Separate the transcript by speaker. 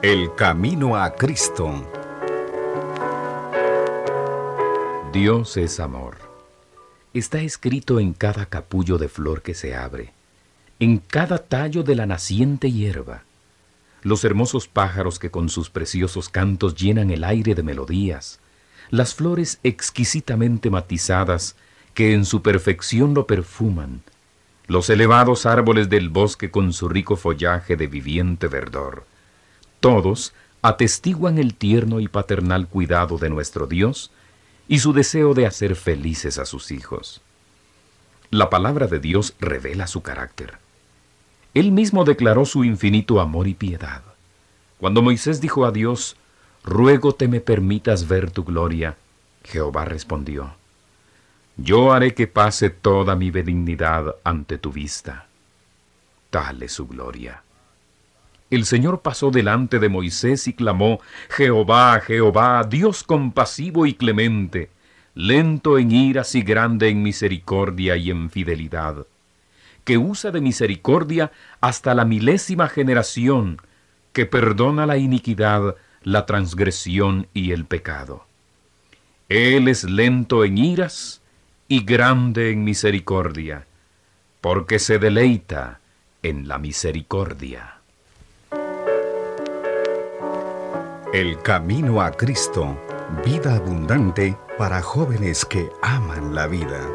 Speaker 1: El camino a Cristo.
Speaker 2: Dios es amor. Está escrito en cada capullo de flor que se abre, en cada tallo de la naciente hierba. Los hermosos pájaros que con sus preciosos cantos llenan el aire de melodías, las flores exquisitamente matizadas que en su perfección lo perfuman, los elevados árboles del bosque con su rico follaje de viviente verdor, todos atestiguan el tierno y paternal cuidado de nuestro Dios y su deseo de hacer felices a sus hijos. La palabra de Dios revela su carácter. Él mismo declaró su infinito amor y piedad. Cuando Moisés dijo a Dios, Ruego te me permitas ver tu gloria, Jehová respondió, Yo haré que pase toda mi benignidad ante tu vista. Tal es su gloria. El Señor pasó delante de Moisés y clamó, Jehová, Jehová, Dios compasivo y clemente, lento en iras y grande en misericordia y en fidelidad, que usa de misericordia hasta la milésima generación, que perdona la iniquidad, la transgresión y el pecado. Él es lento en iras y grande en misericordia, porque se deleita en la misericordia.
Speaker 1: El camino a Cristo, vida abundante para jóvenes que aman la vida.